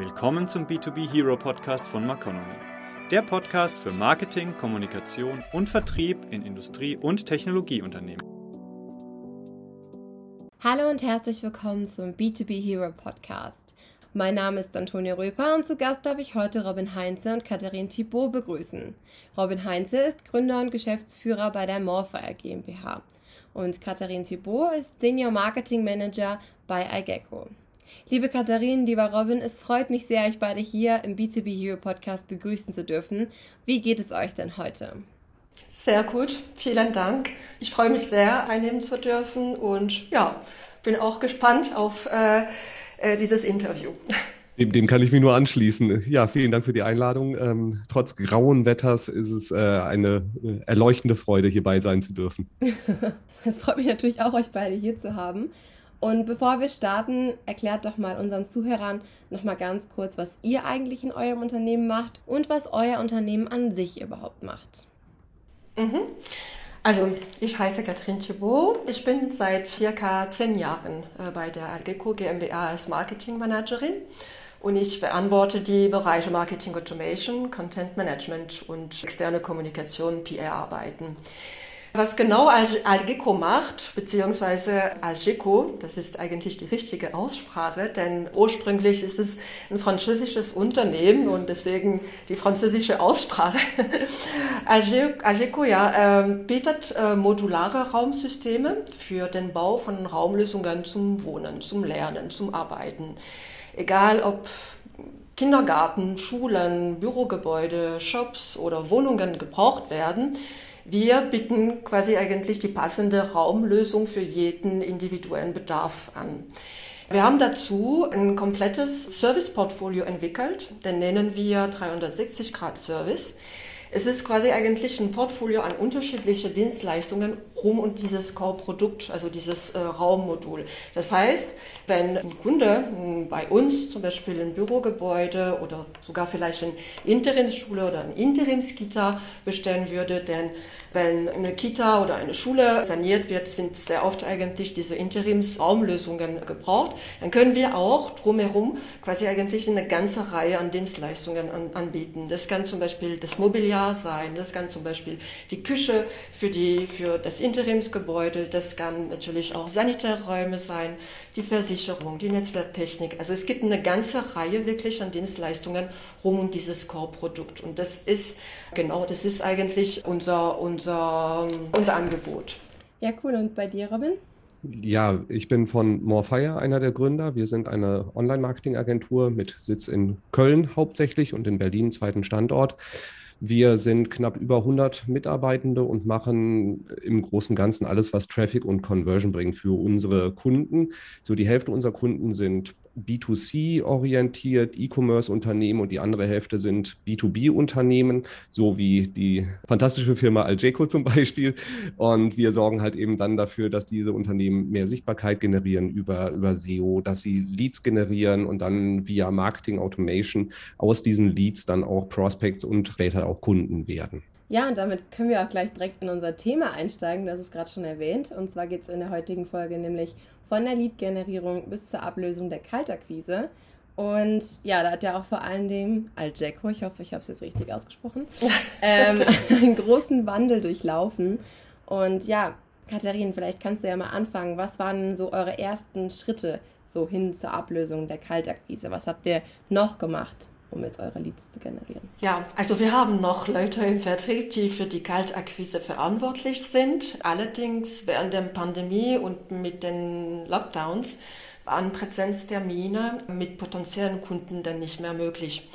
Willkommen zum B2B Hero Podcast von Maconomy. Der Podcast für Marketing, Kommunikation und Vertrieb in Industrie- und Technologieunternehmen. Hallo und herzlich willkommen zum B2B Hero Podcast. Mein Name ist Antonia Röper und zu Gast darf ich heute Robin Heinze und Katharin Thibault begrüßen. Robin Heinze ist Gründer und Geschäftsführer bei der Morphere GmbH und Katharin Thibault ist Senior Marketing Manager bei iGecko. Liebe Katharin, lieber Robin, es freut mich sehr, euch beide hier im B2B Hero Podcast begrüßen zu dürfen. Wie geht es euch denn heute? Sehr gut, vielen Dank. Ich freue mich sehr, einnehmen zu dürfen und ja, bin auch gespannt auf äh, äh, dieses Interview. Dem, dem, kann ich mich nur anschließen. Ja, vielen Dank für die Einladung. Ähm, trotz grauen Wetters ist es äh, eine äh, erleuchtende Freude, hierbei sein zu dürfen. Es freut mich natürlich auch, euch beide hier zu haben. Und bevor wir starten, erklärt doch mal unseren Zuhörern noch mal ganz kurz, was ihr eigentlich in eurem Unternehmen macht und was euer Unternehmen an sich überhaupt macht. Mhm. Also, ich heiße Katrin Thibault. Ich bin seit circa zehn Jahren äh, bei der Algeco GmbH als Marketingmanagerin und ich verantworte die Bereiche Marketing Automation, Content Management und externe Kommunikation, PR-Arbeiten. Was genau Algeco macht, beziehungsweise Algeco, das ist eigentlich die richtige Aussprache, denn ursprünglich ist es ein französisches Unternehmen und deswegen die französische Aussprache. Algeco ja, äh, bietet äh, modulare Raumsysteme für den Bau von Raumlösungen zum Wohnen, zum Lernen, zum Arbeiten. Egal ob Kindergarten, Schulen, Bürogebäude, Shops oder Wohnungen gebraucht werden, wir bieten quasi eigentlich die passende Raumlösung für jeden individuellen Bedarf an. Wir haben dazu ein komplettes Serviceportfolio entwickelt, den nennen wir 360 Grad Service. Es ist quasi eigentlich ein Portfolio an unterschiedliche Dienstleistungen rum und dieses Core-Produkt, also dieses äh, Raummodul. Das heißt, wenn ein Kunde hm, bei uns zum Beispiel ein Bürogebäude oder sogar vielleicht eine Interimsschule oder ein Interimskita bestellen würde, denn wenn eine Kita oder eine Schule saniert wird, sind sehr oft eigentlich diese Interimsraumlösungen gebraucht. Dann können wir auch drumherum quasi eigentlich eine ganze Reihe an Dienstleistungen an, anbieten. Das kann zum Beispiel das Mobiliar sein, das kann zum Beispiel die Küche für, die, für das Interimsgebäude, das kann natürlich auch Sanitärräume sein, die Versicherung, die Netzwerktechnik. Also es gibt eine ganze Reihe wirklich an Dienstleistungen rum um dieses Core-Produkt. Und das ist, genau, das ist eigentlich unser, unser unser, unser Angebot. Ja, cool. Und bei dir, Robin? Ja, ich bin von Morefire, einer der Gründer. Wir sind eine Online-Marketing-Agentur mit Sitz in Köln hauptsächlich und in Berlin, zweiten Standort. Wir sind knapp über 100 Mitarbeitende und machen im Großen und Ganzen alles, was Traffic und Conversion bringt für unsere Kunden. So die Hälfte unserer Kunden sind B2C-orientiert, E-Commerce-Unternehmen und die andere Hälfte sind B2B-Unternehmen, so wie die fantastische Firma Algeco zum Beispiel. Und wir sorgen halt eben dann dafür, dass diese Unternehmen mehr Sichtbarkeit generieren über, über SEO, dass sie Leads generieren und dann via Marketing Automation aus diesen Leads dann auch Prospects und später auch Kunden werden. Ja, und damit können wir auch gleich direkt in unser Thema einsteigen. Das ist gerade schon erwähnt. Und zwar geht es in der heutigen Folge nämlich von der Lead-Generierung bis zur Ablösung der Kaltakquise. Und ja, da hat ja auch vor allen Dingen Algeco, ich hoffe, ich habe es jetzt richtig ausgesprochen, ähm, einen großen Wandel durchlaufen. Und ja, Katharin, vielleicht kannst du ja mal anfangen. Was waren so eure ersten Schritte so hin zur Ablösung der Kaltakquise? Was habt ihr noch gemacht? Um jetzt eure Leads zu generieren? Ja, also wir haben noch Leute im Vertrieb, die für die Kaltakquise verantwortlich sind. Allerdings während der Pandemie und mit den Lockdowns waren Präsenztermine mit potenziellen Kunden dann nicht mehr möglich.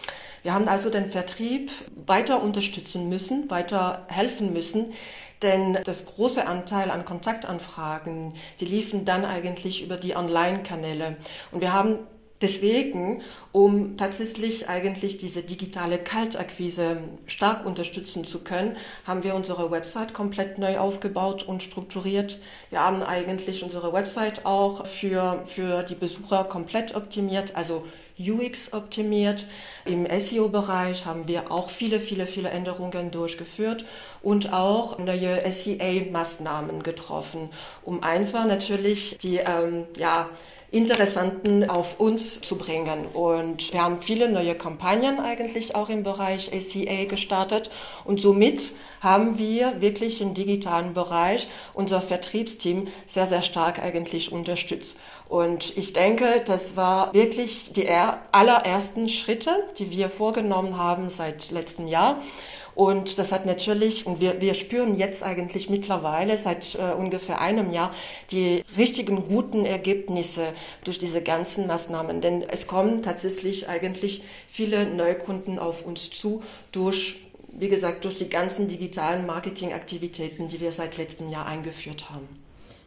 Wir haben also den Vertrieb weiter unterstützen müssen, weiter helfen müssen, denn das große Anteil an Kontaktanfragen, die liefen dann eigentlich über die Online-Kanäle. Und wir haben Deswegen, um tatsächlich eigentlich diese digitale Kaltakquise stark unterstützen zu können, haben wir unsere Website komplett neu aufgebaut und strukturiert. Wir haben eigentlich unsere Website auch für, für die Besucher komplett optimiert, also UX optimiert. Im SEO-Bereich haben wir auch viele, viele, viele Änderungen durchgeführt und auch neue SEA-Maßnahmen getroffen, um einfach natürlich die, ähm, ja, Interessanten auf uns zu bringen. Und wir haben viele neue Kampagnen eigentlich auch im Bereich ACA gestartet. Und somit haben wir wirklich im digitalen Bereich unser Vertriebsteam sehr, sehr stark eigentlich unterstützt. Und ich denke, das war wirklich die allerersten Schritte, die wir vorgenommen haben seit letztem Jahr. Und das hat natürlich, und wir, wir spüren jetzt eigentlich mittlerweile seit äh, ungefähr einem Jahr die richtigen guten Ergebnisse durch diese ganzen Maßnahmen. Denn es kommen tatsächlich eigentlich viele Neukunden auf uns zu durch wie gesagt, durch die ganzen digitalen Marketingaktivitäten, die wir seit letztem Jahr eingeführt haben.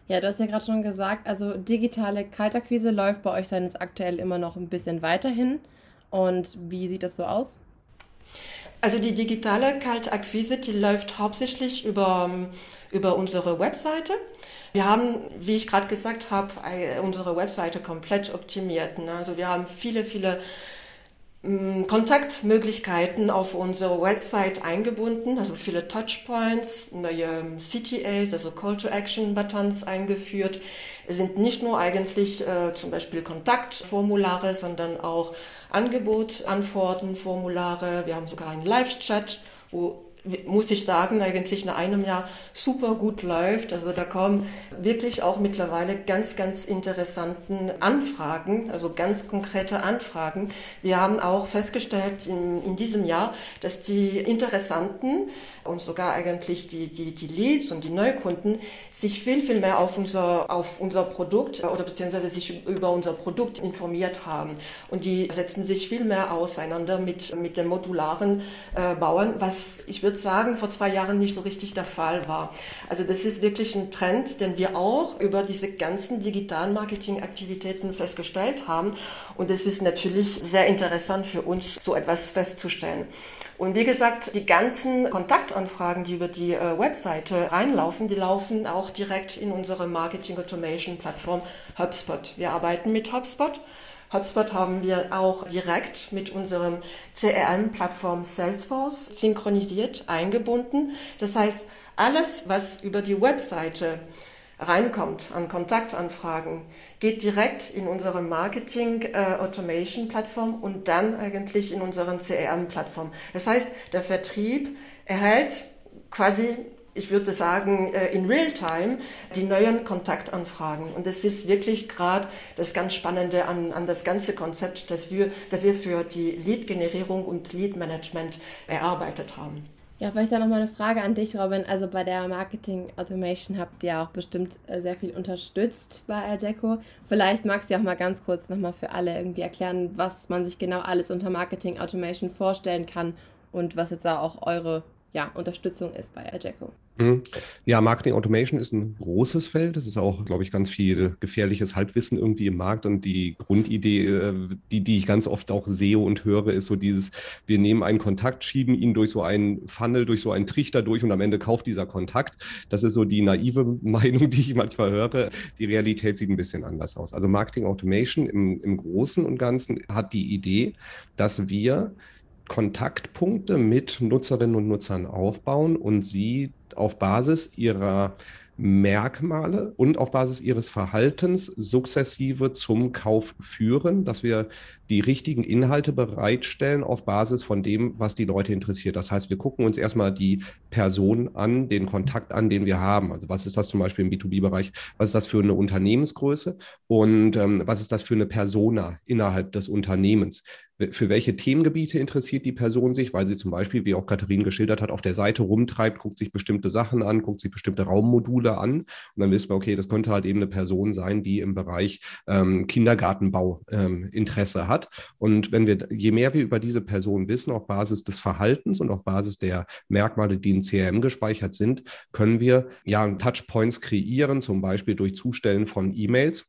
Ja, du hast ja gerade schon gesagt, also digitale Kaltakquise läuft bei euch dann jetzt aktuell immer noch ein bisschen weiterhin. Und wie sieht das so aus? Also die digitale Kaltakquise, die läuft hauptsächlich über, über unsere Webseite. Wir haben, wie ich gerade gesagt habe, unsere Webseite komplett optimiert. Ne? Also wir haben viele, viele Mm, Kontaktmöglichkeiten auf unsere Website eingebunden, also viele Touchpoints, neue CTAs, also Call to Action Buttons eingeführt. Es sind nicht nur eigentlich äh, zum Beispiel Kontaktformulare, sondern auch Angebot, Antworten, Formulare. Wir haben sogar einen Live-Chat, wo muss ich sagen, eigentlich nach einem Jahr super gut läuft. Also da kommen wirklich auch mittlerweile ganz, ganz interessanten Anfragen, also ganz konkrete Anfragen. Wir haben auch festgestellt in, in diesem Jahr, dass die Interessanten und sogar eigentlich die, die, die Leads und die Neukunden sich viel, viel mehr auf unser, auf unser Produkt oder beziehungsweise sich über unser Produkt informiert haben. Und die setzen sich viel mehr auseinander mit, mit den modularen äh, Bauern, was ich würde sagen, vor zwei Jahren nicht so richtig der Fall war. Also das ist wirklich ein Trend, den wir auch über diese ganzen digitalen Marketingaktivitäten festgestellt haben. Und es ist natürlich sehr interessant für uns, so etwas festzustellen. Und wie gesagt, die ganzen Kontaktanfragen, die über die äh, Webseite reinlaufen, die laufen auch direkt in unsere Marketing Automation Plattform HubSpot. Wir arbeiten mit HubSpot. HubSpot haben wir auch direkt mit unserem CRM-Plattform Salesforce synchronisiert, eingebunden. Das heißt, alles, was über die Webseite reinkommt an Kontaktanfragen, geht direkt in unsere Marketing äh, und dann eigentlich in unseren CRM Plattform. Das heißt, der Vertrieb erhält quasi ich würde sagen, äh, in Real-Time die neuen Kontaktanfragen. Und das ist wirklich gerade das ganz Spannende an, an das ganze Konzept, das wir, das wir für die Lead-Generierung und Lead-Management erarbeitet haben. Ja, vielleicht dann nochmal eine Frage an dich, Robin. Also bei der Marketing Automation habt ihr auch bestimmt äh, sehr viel unterstützt bei Aldeco. Vielleicht magst du auch mal ganz kurz nochmal für alle irgendwie erklären, was man sich genau alles unter Marketing Automation vorstellen kann und was jetzt auch eure ja, Unterstützung ist bei Aldeco. Mhm. Ja, Marketing Automation ist ein großes Feld. Es ist auch, glaube ich, ganz viel gefährliches Halbwissen irgendwie im Markt. Und die Grundidee, äh, die, die ich ganz oft auch sehe und höre, ist so dieses, wir nehmen einen Kontakt, schieben ihn durch so einen Funnel, durch so einen Trichter durch und am Ende kauft dieser Kontakt. Das ist so die naive Meinung, die ich manchmal höre. Die Realität sieht ein bisschen anders aus. Also Marketing Automation im, im Großen und Ganzen hat die Idee, dass wir Kontaktpunkte mit Nutzerinnen und Nutzern aufbauen und sie auf Basis ihrer Merkmale und auf Basis ihres Verhaltens sukzessive zum Kauf führen, dass wir die richtigen Inhalte bereitstellen auf Basis von dem, was die Leute interessiert. Das heißt, wir gucken uns erstmal die Person an, den Kontakt an, den wir haben. Also was ist das zum Beispiel im B2B-Bereich? Was ist das für eine Unternehmensgröße? Und ähm, was ist das für eine Persona innerhalb des Unternehmens? Für welche Themengebiete interessiert die Person sich, weil sie zum Beispiel, wie auch Katharin geschildert hat, auf der Seite rumtreibt, guckt sich bestimmte Sachen an, guckt sich bestimmte Raummodule an und dann wissen wir, okay, das könnte halt eben eine Person sein, die im Bereich ähm, Kindergartenbau ähm, Interesse hat. Und wenn wir, je mehr wir über diese Person wissen, auf Basis des Verhaltens und auf Basis der Merkmale, die in CRM gespeichert sind, können wir ja Touchpoints kreieren, zum Beispiel durch Zustellen von E-Mails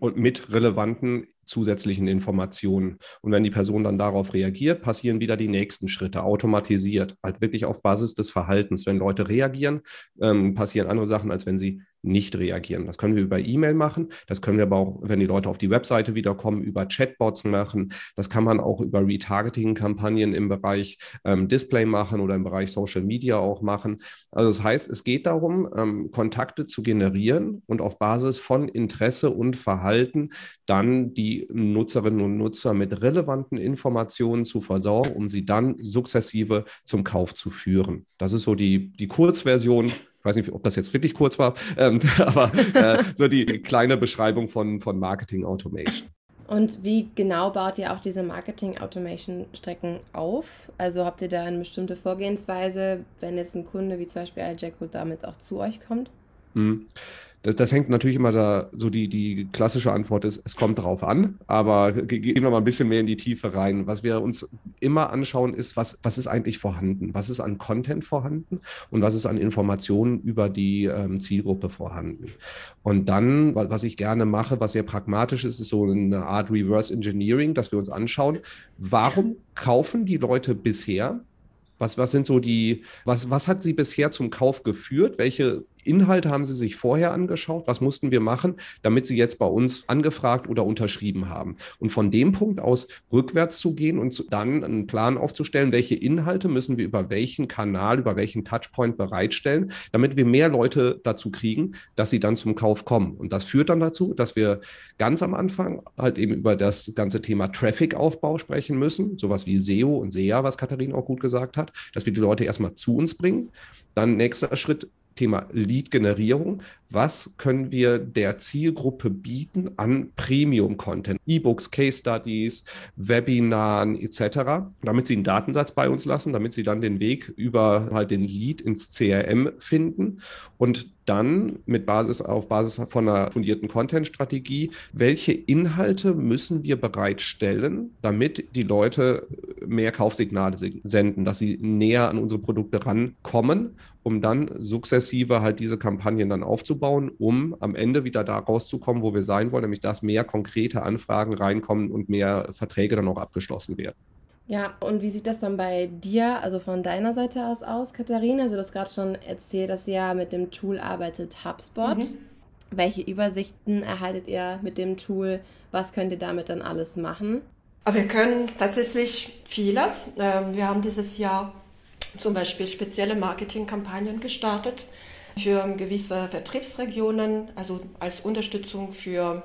und mit relevanten zusätzlichen Informationen. Und wenn die Person dann darauf reagiert, passieren wieder die nächsten Schritte, automatisiert, halt wirklich auf Basis des Verhaltens. Wenn Leute reagieren, ähm, passieren andere Sachen, als wenn sie nicht reagieren. Das können wir über E-Mail machen. Das können wir aber auch, wenn die Leute auf die Webseite wiederkommen, über Chatbots machen. Das kann man auch über Retargeting-Kampagnen im Bereich ähm, Display machen oder im Bereich Social Media auch machen. Also das heißt, es geht darum, ähm, Kontakte zu generieren und auf Basis von Interesse und Verhalten dann die Nutzerinnen und Nutzer mit relevanten Informationen zu versorgen, um sie dann sukzessive zum Kauf zu führen. Das ist so die, die Kurzversion weiß nicht, ob das jetzt wirklich kurz war, ähm, aber äh, so die kleine Beschreibung von, von Marketing Automation. Und wie genau baut ihr auch diese Marketing Automation Strecken auf? Also habt ihr da eine bestimmte Vorgehensweise, wenn jetzt ein Kunde wie zum Beispiel Algeco damit auch zu euch kommt? Mhm. Das, das, hängt natürlich immer da, so die, die klassische Antwort ist, es kommt drauf an, aber gehen wir mal ein bisschen mehr in die Tiefe rein. Was wir uns immer anschauen, ist, was, was ist eigentlich vorhanden? Was ist an Content vorhanden und was ist an Informationen über die ähm, Zielgruppe vorhanden? Und dann, was ich gerne mache, was sehr pragmatisch ist, ist so eine Art Reverse Engineering, dass wir uns anschauen, warum kaufen die Leute bisher was, was sind so die, was, was hat sie bisher zum Kauf geführt? Welche Inhalte haben Sie sich vorher angeschaut? Was mussten wir machen, damit Sie jetzt bei uns angefragt oder unterschrieben haben? Und von dem Punkt aus rückwärts zu gehen und dann einen Plan aufzustellen, welche Inhalte müssen wir über welchen Kanal, über welchen Touchpoint bereitstellen, damit wir mehr Leute dazu kriegen, dass sie dann zum Kauf kommen. Und das führt dann dazu, dass wir ganz am Anfang halt eben über das ganze Thema Traffic-Aufbau sprechen müssen, sowas wie SEO und SEA, was Katharina auch gut gesagt hat, dass wir die Leute erstmal zu uns bringen. Dann nächster Schritt, Thema Lead-Generierung. Was können wir der Zielgruppe bieten an Premium-Content, E-Books, Case Studies, Webinaren etc., damit sie einen Datensatz bei uns lassen, damit sie dann den Weg über halt den Lead ins CRM finden und dann mit Basis auf Basis von einer fundierten Content-Strategie, welche Inhalte müssen wir bereitstellen, damit die Leute mehr Kaufsignale senden, dass sie näher an unsere Produkte rankommen, um dann sukzessive halt diese Kampagnen dann aufzubauen, um am Ende wieder da rauszukommen, wo wir sein wollen, nämlich dass mehr konkrete Anfragen reinkommen und mehr Verträge dann auch abgeschlossen werden. Ja, und wie sieht das dann bei dir, also von deiner Seite aus aus, Katharina? Also du hast gerade schon erzählt, dass ihr ja mit dem Tool arbeitet, HubSpot. Mhm. Welche Übersichten erhaltet ihr mit dem Tool? Was könnt ihr damit dann alles machen? Wir können tatsächlich vieles. Ähm, wir haben dieses Jahr zum Beispiel spezielle Marketingkampagnen gestartet für gewisse Vertriebsregionen, also als Unterstützung für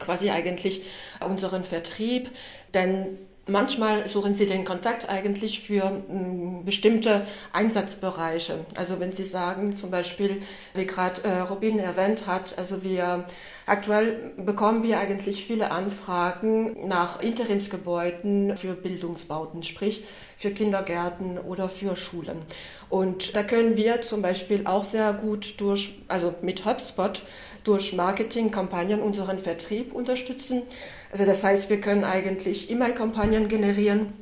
quasi eigentlich unseren Vertrieb. Denn Manchmal suchen Sie den Kontakt eigentlich für mm, bestimmte Einsatzbereiche. Also wenn Sie sagen, zum Beispiel, wie gerade äh, Robin erwähnt hat, also wir aktuell bekommen wir eigentlich viele Anfragen nach Interimsgebäuden für Bildungsbauten, sprich für Kindergärten oder für Schulen. Und da können wir zum Beispiel auch sehr gut durch, also mit HubSpot, durch Marketingkampagnen unseren Vertrieb unterstützen. Also das heißt, wir können eigentlich E-Mail-Kampagnen generieren.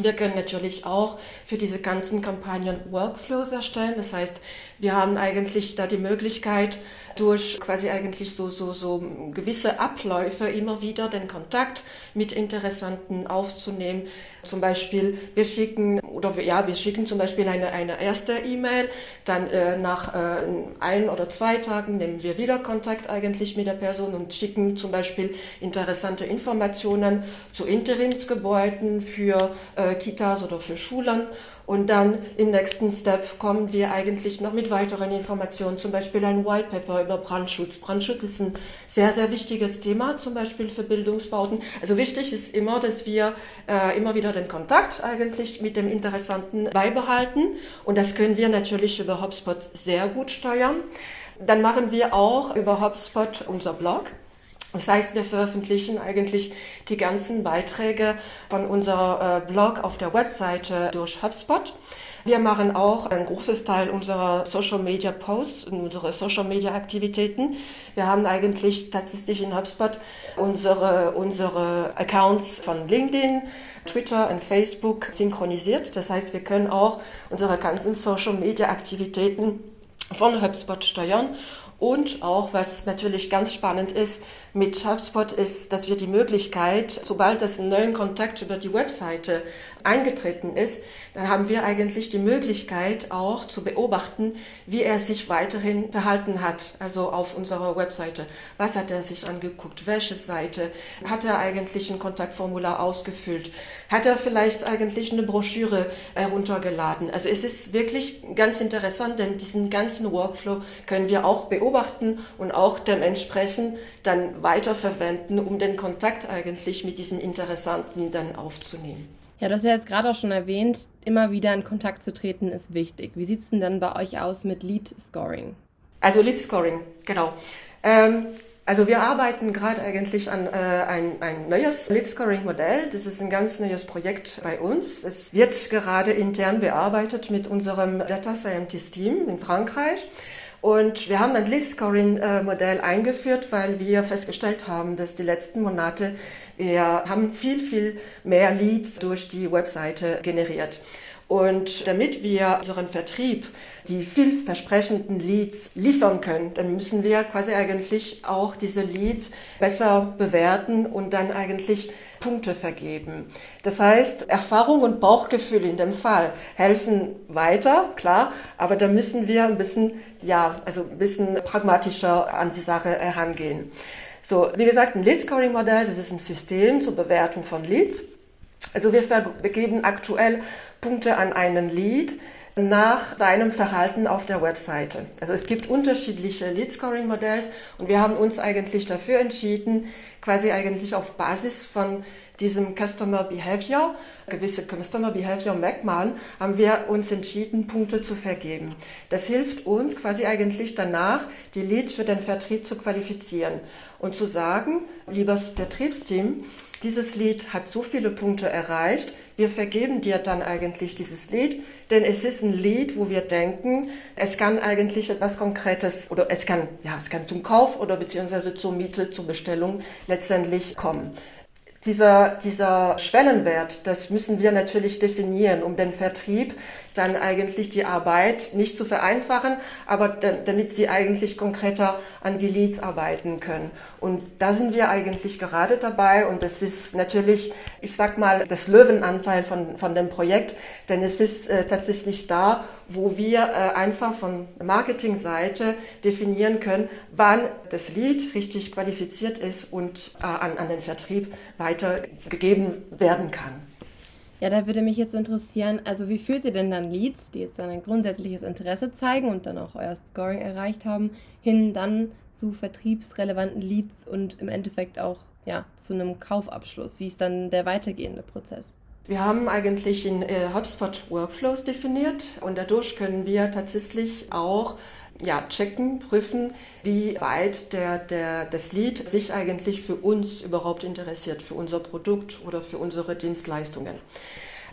Wir können natürlich auch für diese ganzen Kampagnen Workflows erstellen. Das heißt, wir haben eigentlich da die Möglichkeit, durch quasi eigentlich so, so, so gewisse Abläufe immer wieder den Kontakt mit Interessanten aufzunehmen. Zum Beispiel, wir schicken, oder ja, wir schicken zum Beispiel eine, eine erste E-Mail, dann äh, nach äh, ein oder zwei Tagen nehmen wir wieder Kontakt eigentlich mit der Person und schicken zum Beispiel interessante Informationen zu Interimsgebäuden für äh, Kitas oder für Schulen und dann im nächsten Step kommen wir eigentlich noch mit weiteren Informationen, zum Beispiel ein White Paper über Brandschutz. Brandschutz ist ein sehr, sehr wichtiges Thema, zum Beispiel für Bildungsbauten. Also wichtig ist immer, dass wir äh, immer wieder den Kontakt eigentlich mit dem Interessanten beibehalten. Und das können wir natürlich über HubSpot sehr gut steuern. Dann machen wir auch über HubSpot unser Blog. Das heißt, wir veröffentlichen eigentlich die ganzen Beiträge von unserer äh, Blog auf der Webseite durch HubSpot. Wir machen auch ein großes Teil unserer Social Media Posts und unsere Social Media Aktivitäten. Wir haben eigentlich tatsächlich in HubSpot unsere, unsere Accounts von LinkedIn, Twitter und Facebook synchronisiert. Das heißt, wir können auch unsere ganzen Social Media Aktivitäten von HubSpot steuern Und auch, was natürlich ganz spannend ist mit HubSpot, ist, dass wir die Möglichkeit, sobald das ein neuen Kontakt über die Webseite eingetreten ist, dann haben wir eigentlich die Möglichkeit auch zu beobachten, wie er sich weiterhin verhalten hat, also auf unserer Webseite. Was hat er sich angeguckt? Welche Seite? Hat er eigentlich ein Kontaktformular ausgefüllt? Hat er vielleicht eigentlich eine Broschüre heruntergeladen? Also es ist wirklich ganz interessant, denn diesen ganzen Workflow können wir auch beobachten und auch dementsprechend dann weiterverwenden, um den Kontakt eigentlich mit diesem Interessanten dann aufzunehmen. Ja, du hast ja jetzt gerade auch schon erwähnt, immer wieder in Kontakt zu treten ist wichtig. Wie sieht es denn dann bei euch aus mit Lead Scoring? Also Lead Scoring, genau. Ähm, also wir arbeiten gerade eigentlich an äh, ein, ein neues Lead Scoring Modell. Das ist ein ganz neues Projekt bei uns. Es wird gerade intern bearbeitet mit unserem Data Scientist Team in Frankreich. Und wir haben ein Lead-Scoring-Modell eingeführt, weil wir festgestellt haben, dass die letzten Monate wir haben viel, viel mehr Leads durch die Webseite generiert. Und damit wir unseren Vertrieb die vielversprechenden Leads liefern können, dann müssen wir quasi eigentlich auch diese Leads besser bewerten und dann eigentlich Punkte vergeben. Das heißt, Erfahrung und Bauchgefühl in dem Fall helfen weiter, klar, aber da müssen wir ein bisschen, ja, also ein bisschen pragmatischer an die Sache herangehen. So, wie gesagt, ein Lead-Scoring-Modell, das ist ein System zur Bewertung von Leads. Also wir vergeben aktuell Punkte an einen Lead nach seinem Verhalten auf der Webseite. Also es gibt unterschiedliche Lead-Scoring-Modells und wir haben uns eigentlich dafür entschieden, quasi eigentlich auf Basis von diesem Customer Behavior, gewisse Customer Behavior Merkmalen, haben wir uns entschieden, Punkte zu vergeben. Das hilft uns quasi eigentlich danach, die Leads für den Vertrieb zu qualifizieren und zu sagen, liebes Vertriebsteam, dieses Lied hat so viele Punkte erreicht, wir vergeben dir dann eigentlich dieses Lied, denn es ist ein Lied, wo wir denken, es kann eigentlich etwas Konkretes oder es kann, ja, es kann zum Kauf oder beziehungsweise zur Miete, zur Bestellung letztendlich kommen. Dieser, dieser Schwellenwert, das müssen wir natürlich definieren, um den Vertrieb dann eigentlich die Arbeit nicht zu vereinfachen, aber damit sie eigentlich konkreter an die Leads arbeiten können. Und da sind wir eigentlich gerade dabei und das ist natürlich, ich sag mal, das Löwenanteil von, von dem Projekt, denn es ist äh, tatsächlich da, wo wir äh, einfach von Marketingseite definieren können, wann das Lead richtig qualifiziert ist und äh, an, an den Vertrieb weitergegeben werden kann. Ja, da würde mich jetzt interessieren, also wie führt ihr denn dann Leads, die jetzt dann ein grundsätzliches Interesse zeigen und dann auch euer Scoring erreicht haben, hin dann zu vertriebsrelevanten Leads und im Endeffekt auch ja, zu einem Kaufabschluss? Wie ist dann der weitergehende Prozess? Wir haben eigentlich in äh, HubSpot Workflows definiert und dadurch können wir tatsächlich auch ja, checken, prüfen, wie weit der, der, das Lead sich eigentlich für uns überhaupt interessiert, für unser Produkt oder für unsere Dienstleistungen.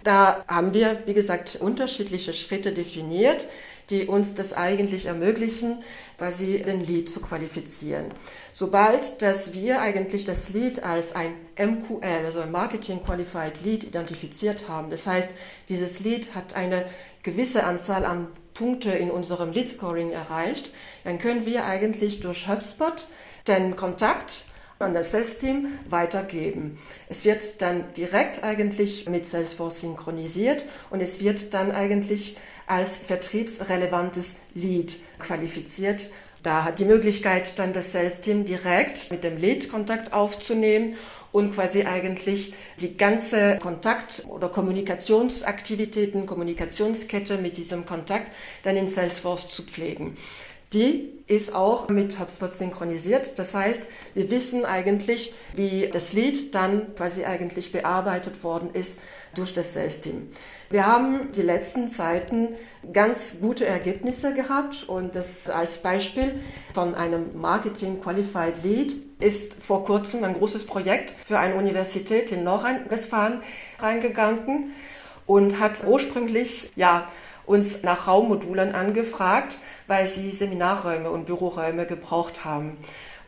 Da haben wir, wie gesagt, unterschiedliche Schritte definiert, die uns das eigentlich ermöglichen, quasi den Lead zu qualifizieren. Sobald, dass wir eigentlich das Lead als ein MQL, also ein Marketing Qualified Lead identifiziert haben, das heißt, dieses Lead hat eine gewisse Anzahl an Punkte in unserem Lead Scoring erreicht, dann können wir eigentlich durch HubSpot den Kontakt an das Sales-Team weitergeben. Es wird dann direkt eigentlich mit Salesforce synchronisiert und es wird dann eigentlich als vertriebsrelevantes Lead qualifiziert. Da hat die Möglichkeit, dann das Sales-Team direkt mit dem Lead Kontakt aufzunehmen und quasi eigentlich die ganze Kontakt- oder Kommunikationsaktivitäten, Kommunikationskette mit diesem Kontakt dann in Salesforce zu pflegen. Die ist auch mit HubSpot synchronisiert. Das heißt, wir wissen eigentlich, wie das Lied dann quasi eigentlich bearbeitet worden ist durch das Sales-Team. Wir haben die letzten Zeiten ganz gute Ergebnisse gehabt und das als Beispiel von einem Marketing Qualified Lead ist vor kurzem ein großes Projekt für eine Universität in Nordrhein-Westfalen reingegangen und hat ursprünglich ja uns nach Raummodulen angefragt, weil sie Seminarräume und Büroräume gebraucht haben.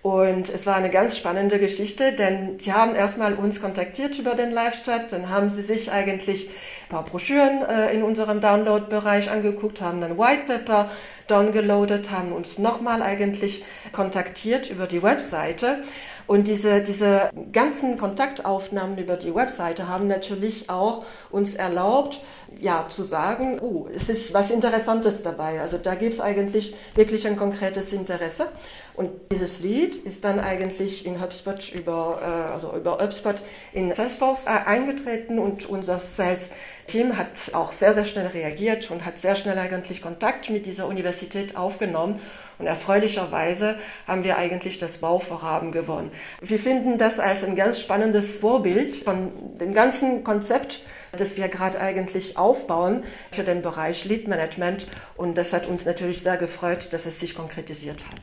Und es war eine ganz spannende Geschichte, denn sie haben erstmal uns kontaktiert über den Live-Chat, dann haben sie sich eigentlich ein paar Broschüren äh, in unserem Download-Bereich angeguckt, haben dann White Paper downgeloadet, haben uns nochmal eigentlich kontaktiert über die Webseite und diese, diese ganzen Kontaktaufnahmen über die Webseite haben natürlich auch uns erlaubt, ja, zu sagen, oh, es ist was Interessantes dabei. Also da gibt es eigentlich wirklich ein konkretes Interesse. Und dieses Lied ist dann eigentlich in HubSpot über, äh, also über HubSpot in Salesforce äh, eingetreten und unser Sales Team hat auch sehr, sehr schnell reagiert und hat sehr schnell eigentlich Kontakt mit dieser Universität aufgenommen. Und erfreulicherweise haben wir eigentlich das Bauvorhaben gewonnen. Wir finden das als ein ganz spannendes Vorbild von dem ganzen Konzept, das wir gerade eigentlich aufbauen für den Bereich Lead Management. Und das hat uns natürlich sehr gefreut, dass es sich konkretisiert hat.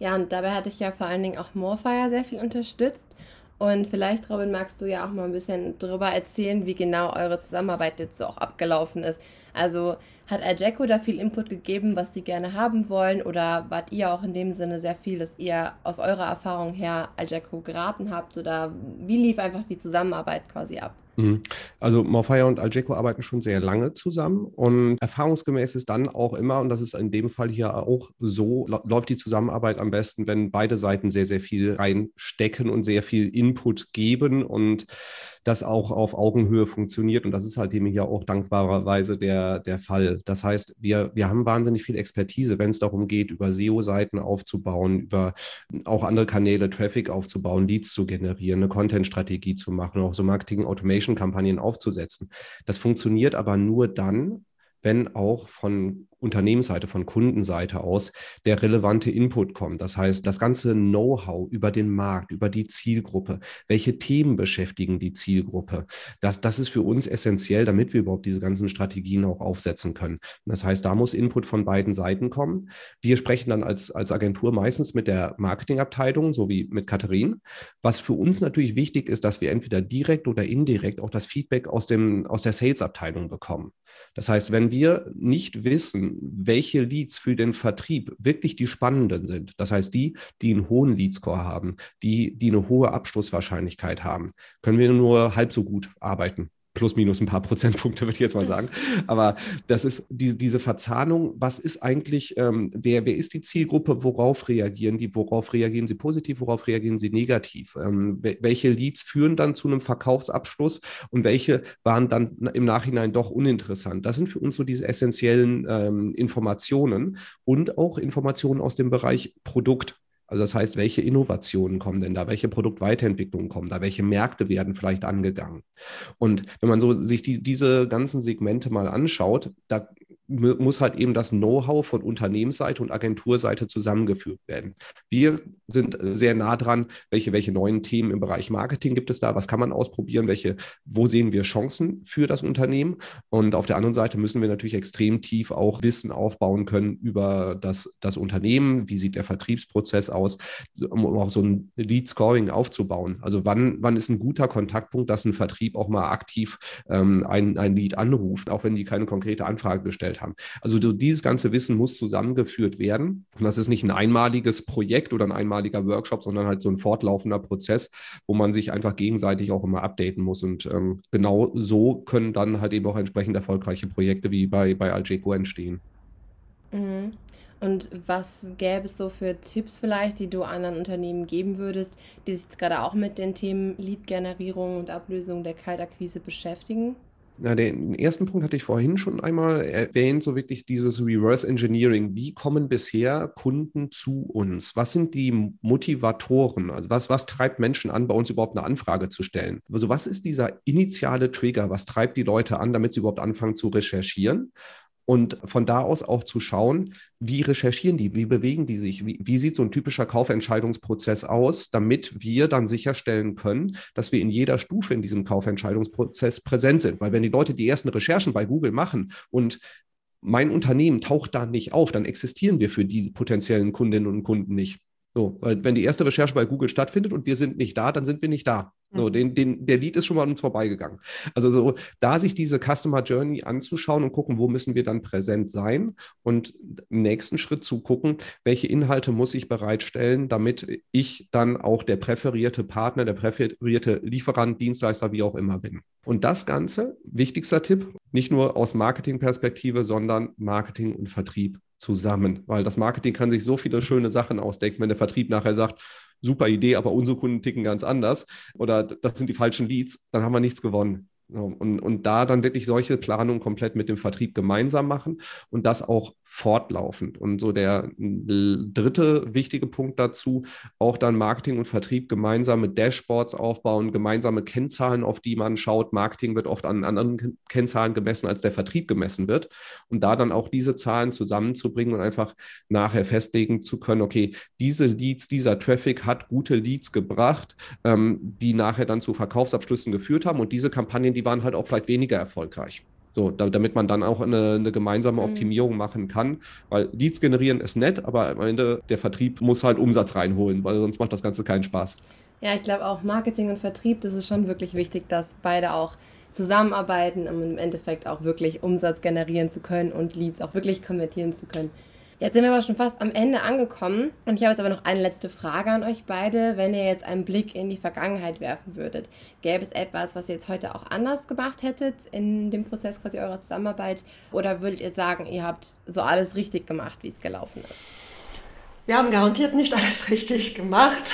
Ja, und dabei hatte ich ja vor allen Dingen auch Morfire sehr viel unterstützt. Und vielleicht, Robin, magst du ja auch mal ein bisschen darüber erzählen, wie genau eure Zusammenarbeit jetzt so auch abgelaufen ist. Also hat Ajeco da viel Input gegeben, was sie gerne haben wollen? Oder wart ihr auch in dem Sinne sehr viel, dass ihr aus eurer Erfahrung her Ajeco geraten habt? Oder wie lief einfach die Zusammenarbeit quasi ab? Mhm. Also Morfire und Algeco arbeiten schon sehr lange zusammen und erfahrungsgemäß ist dann auch immer, und das ist in dem Fall hier auch so, läuft die Zusammenarbeit am besten, wenn beide Seiten sehr, sehr viel reinstecken und sehr viel Input geben und das auch auf Augenhöhe funktioniert. Und das ist halt eben hier auch dankbarerweise der, der Fall. Das heißt, wir, wir haben wahnsinnig viel Expertise, wenn es darum geht, über SEO-Seiten aufzubauen, über auch andere Kanäle Traffic aufzubauen, Leads zu generieren, eine Content-Strategie zu machen, auch so Marketing-Automation-Kampagnen aufzusetzen. Das funktioniert aber nur dann, wenn auch von Unternehmensseite, von Kundenseite aus der relevante Input kommt. Das heißt, das ganze Know-how über den Markt, über die Zielgruppe, welche Themen beschäftigen die Zielgruppe, das, das ist für uns essentiell, damit wir überhaupt diese ganzen Strategien auch aufsetzen können. Das heißt, da muss Input von beiden Seiten kommen. Wir sprechen dann als, als Agentur meistens mit der Marketingabteilung, so wie mit Katharin. Was für uns natürlich wichtig ist, dass wir entweder direkt oder indirekt auch das Feedback aus, dem, aus der Sales-Abteilung bekommen. Das heißt, wenn wir nicht wissen, welche Leads für den Vertrieb wirklich die spannenden sind. Das heißt, die, die einen hohen Leadscore haben, die, die eine hohe Abschlusswahrscheinlichkeit haben, können wir nur halb so gut arbeiten plus minus ein paar Prozentpunkte, würde ich jetzt mal sagen. Aber das ist die, diese Verzahnung, was ist eigentlich, ähm, wer, wer ist die Zielgruppe, worauf reagieren die, worauf reagieren sie positiv, worauf reagieren sie negativ? Ähm, welche Leads führen dann zu einem Verkaufsabschluss und welche waren dann im Nachhinein doch uninteressant? Das sind für uns so diese essentiellen ähm, Informationen und auch Informationen aus dem Bereich Produkt. Also das heißt, welche Innovationen kommen denn da, welche Produktweiterentwicklungen kommen da, welche Märkte werden vielleicht angegangen. Und wenn man so sich die, diese ganzen Segmente mal anschaut, da muss halt eben das Know-how von Unternehmensseite und Agenturseite zusammengeführt werden. Wir sind sehr nah dran, welche, welche neuen Themen im Bereich Marketing gibt es da, was kann man ausprobieren, welche, wo sehen wir Chancen für das Unternehmen. Und auf der anderen Seite müssen wir natürlich extrem tief auch Wissen aufbauen können über das, das Unternehmen, wie sieht der Vertriebsprozess aus, um auch so ein Lead-Scoring aufzubauen. Also wann, wann ist ein guter Kontaktpunkt, dass ein Vertrieb auch mal aktiv ähm, ein, ein Lead anruft, auch wenn die keine konkrete Anfrage gestellt haben. Also dieses ganze Wissen muss zusammengeführt werden. Und das ist nicht ein einmaliges Projekt oder ein einmaliger Workshop, sondern halt so ein fortlaufender Prozess, wo man sich einfach gegenseitig auch immer updaten muss. Und ähm, genau so können dann halt eben auch entsprechend erfolgreiche Projekte wie bei, bei Algeco entstehen. Mhm. Und was gäbe es so für Tipps vielleicht, die du anderen Unternehmen geben würdest, die sich jetzt gerade auch mit den Themen Lead-Generierung und Ablösung der Kaltakquise beschäftigen? Na, den ersten Punkt hatte ich vorhin schon einmal erwähnt, so wirklich dieses Reverse Engineering. Wie kommen bisher Kunden zu uns? Was sind die Motivatoren? Also was, was treibt Menschen an, bei uns überhaupt eine Anfrage zu stellen? Also was ist dieser initiale Trigger? Was treibt die Leute an, damit sie überhaupt anfangen zu recherchieren? Und von da aus auch zu schauen, wie recherchieren die, wie bewegen die sich, wie, wie, sieht so ein typischer Kaufentscheidungsprozess aus, damit wir dann sicherstellen können, dass wir in jeder Stufe in diesem Kaufentscheidungsprozess präsent sind. Weil wenn die Leute die ersten Recherchen bei Google machen und mein Unternehmen taucht da nicht auf, dann existieren wir für die potenziellen Kundinnen und Kunden nicht. So, weil wenn die erste Recherche bei Google stattfindet und wir sind nicht da, dann sind wir nicht da. So, mhm. den, den, der Lead ist schon mal an uns vorbeigegangen. Also so, da sich diese Customer Journey anzuschauen und gucken, wo müssen wir dann präsent sein und im nächsten Schritt zu gucken, welche Inhalte muss ich bereitstellen, damit ich dann auch der präferierte Partner, der präferierte Lieferant, Dienstleister, wie auch immer bin. Und das Ganze, wichtigster Tipp, nicht nur aus Marketingperspektive, sondern Marketing und Vertrieb zusammen, weil das Marketing kann sich so viele schöne Sachen ausdenken, wenn der Vertrieb nachher sagt, super Idee, aber unsere Kunden ticken ganz anders oder das sind die falschen Leads, dann haben wir nichts gewonnen. Und, und da dann wirklich solche Planungen komplett mit dem Vertrieb gemeinsam machen und das auch fortlaufend. Und so der dritte wichtige Punkt dazu, auch dann Marketing und Vertrieb gemeinsame Dashboards aufbauen, gemeinsame Kennzahlen, auf die man schaut. Marketing wird oft an anderen Kennzahlen gemessen, als der Vertrieb gemessen wird. Und da dann auch diese Zahlen zusammenzubringen und einfach nachher festlegen zu können, okay, diese Leads, dieser Traffic hat gute Leads gebracht, ähm, die nachher dann zu Verkaufsabschlüssen geführt haben. Und diese Kampagnen, die die waren halt auch vielleicht weniger erfolgreich. So, damit man dann auch eine, eine, gemeinsame mhm. Optimierung machen kann. Weil Leads generieren ist nett, aber am Ende der Vertrieb muss halt Umsatz reinholen, weil sonst macht das Ganze keinen Spaß. Ja, ich glaube auch Marketing und Vertrieb, das ist schon wirklich wichtig, dass beide auch zusammenarbeiten, um im Endeffekt auch wirklich Umsatz generieren zu können und Leads auch wirklich konvertieren zu können. Jetzt sind wir aber schon fast am Ende angekommen und ich habe jetzt aber noch eine letzte Frage an euch beide. Wenn ihr jetzt einen Blick in die Vergangenheit werfen würdet, gäbe es etwas, was ihr jetzt heute auch anders gemacht hättet in dem Prozess quasi eurer Zusammenarbeit oder würdet ihr sagen, ihr habt so alles richtig gemacht, wie es gelaufen ist? Wir haben garantiert nicht alles richtig gemacht.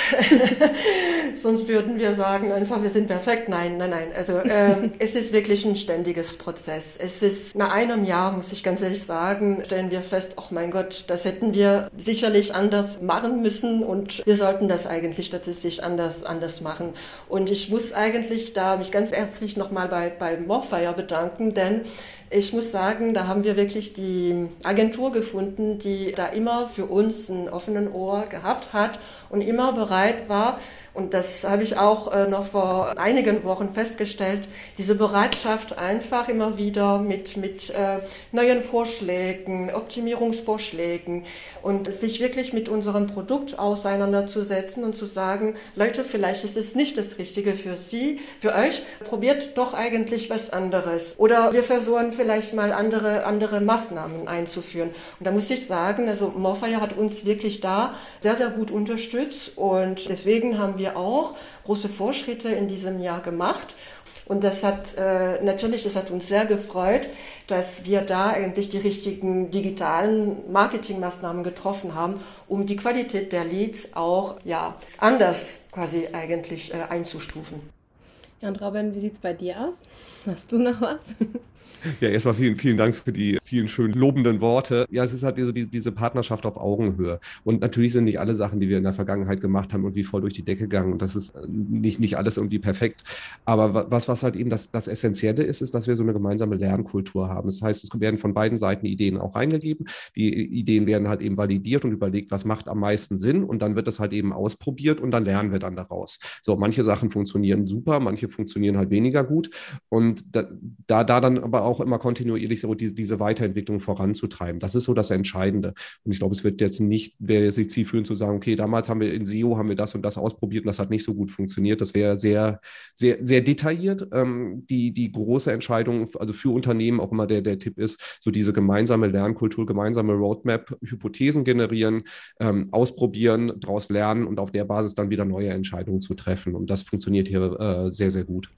Sonst würden wir sagen einfach, wir sind perfekt. Nein, nein, nein. Also äh, es ist wirklich ein ständiges Prozess. Es ist nach einem Jahr, muss ich ganz ehrlich sagen, stellen wir fest, oh mein Gott, das hätten wir sicherlich anders machen müssen und wir sollten das eigentlich tatsächlich anders, anders machen. Und ich muss eigentlich da mich ganz herzlich nochmal bei, bei Morfire bedanken, denn ich muss sagen, da haben wir wirklich die Agentur gefunden, die da immer für uns ein offenen Ohr gehabt hat und immer bereit war, und das habe ich auch äh, noch vor einigen Wochen festgestellt, diese Bereitschaft einfach immer wieder mit, mit äh, neuen Vorschlägen, Optimierungsvorschlägen und sich wirklich mit unserem Produkt auseinanderzusetzen und zu sagen, Leute, vielleicht ist es nicht das Richtige für Sie, für euch, probiert doch eigentlich was anderes. Oder wir versuchen vielleicht mal andere, andere Maßnahmen einzuführen. Und da muss ich sagen, also Morfire hat uns wirklich da sehr, sehr gut unterstützt und deswegen haben wir wir auch große Fortschritte in diesem Jahr gemacht. Und das hat äh, natürlich, das hat uns sehr gefreut, dass wir da eigentlich die richtigen digitalen Marketingmaßnahmen getroffen haben, um die Qualität der Leads auch ja anders quasi eigentlich äh, einzustufen. Ja, und Robin, wie sieht es bei dir aus? Hast du noch was? Ja, erstmal vielen, vielen Dank für die vielen schönen lobenden Worte. Ja, es ist halt so die, diese Partnerschaft auf Augenhöhe. Und natürlich sind nicht alle Sachen, die wir in der Vergangenheit gemacht haben, irgendwie voll durch die Decke gegangen. Und das ist äh, nicht, nicht alles irgendwie perfekt. Aber was, was halt eben das, das Essentielle ist, ist, dass wir so eine gemeinsame Lernkultur haben. Das heißt, es werden von beiden Seiten Ideen auch reingegeben. Die Ideen werden halt eben validiert und überlegt, was macht am meisten Sinn. Und dann wird das halt eben ausprobiert und dann lernen wir dann daraus. So, manche Sachen funktionieren super, manche funktionieren halt weniger gut. Und da, da, da dann aber auch auch immer kontinuierlich so die, diese Weiterentwicklung voranzutreiben. Das ist so das Entscheidende. Und ich glaube, es wird jetzt nicht, wäre sich zielführend zu sagen, okay, damals haben wir in SEO, haben wir das und das ausprobiert und das hat nicht so gut funktioniert. Das wäre sehr, sehr, sehr detailliert. Ähm, die, die große Entscheidung, also für Unternehmen auch immer der, der Tipp ist, so diese gemeinsame Lernkultur, gemeinsame Roadmap, Hypothesen generieren, ähm, ausprobieren, daraus lernen und auf der Basis dann wieder neue Entscheidungen zu treffen. Und das funktioniert hier äh, sehr, sehr gut.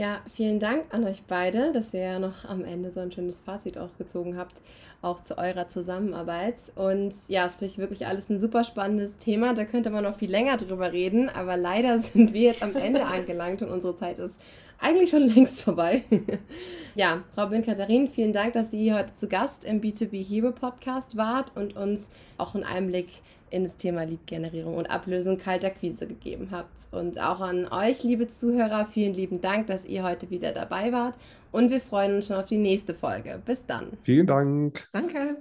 Ja, vielen Dank an euch beide, dass ihr ja noch am Ende so ein schönes Fazit auch gezogen habt, auch zu eurer Zusammenarbeit. Und ja, es ist natürlich wirklich alles ein super spannendes Thema. Da könnte man noch viel länger drüber reden, aber leider sind wir jetzt am Ende angelangt und unsere Zeit ist eigentlich schon längst vorbei. ja, Robin Katharin, vielen Dank, dass Sie heute zu Gast im B2B Hero Podcast wart und uns auch einen Einblick in das Thema Lead-Generierung und Ablösung kalter Quise gegeben habt. Und auch an euch, liebe Zuhörer, vielen lieben Dank, dass ihr heute wieder dabei wart. Und wir freuen uns schon auf die nächste Folge. Bis dann. Vielen Dank. Danke.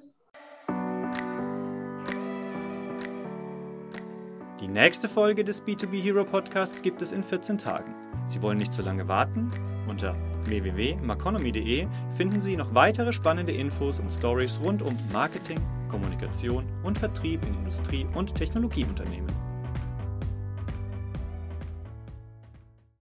Die nächste Folge des B2B Hero Podcasts gibt es in 14 Tagen. Sie wollen nicht zu lange warten? Unter www.maconomy.de finden Sie noch weitere spannende Infos und Stories rund um Marketing, Kommunikation und Vertrieb in Industrie- und Technologieunternehmen.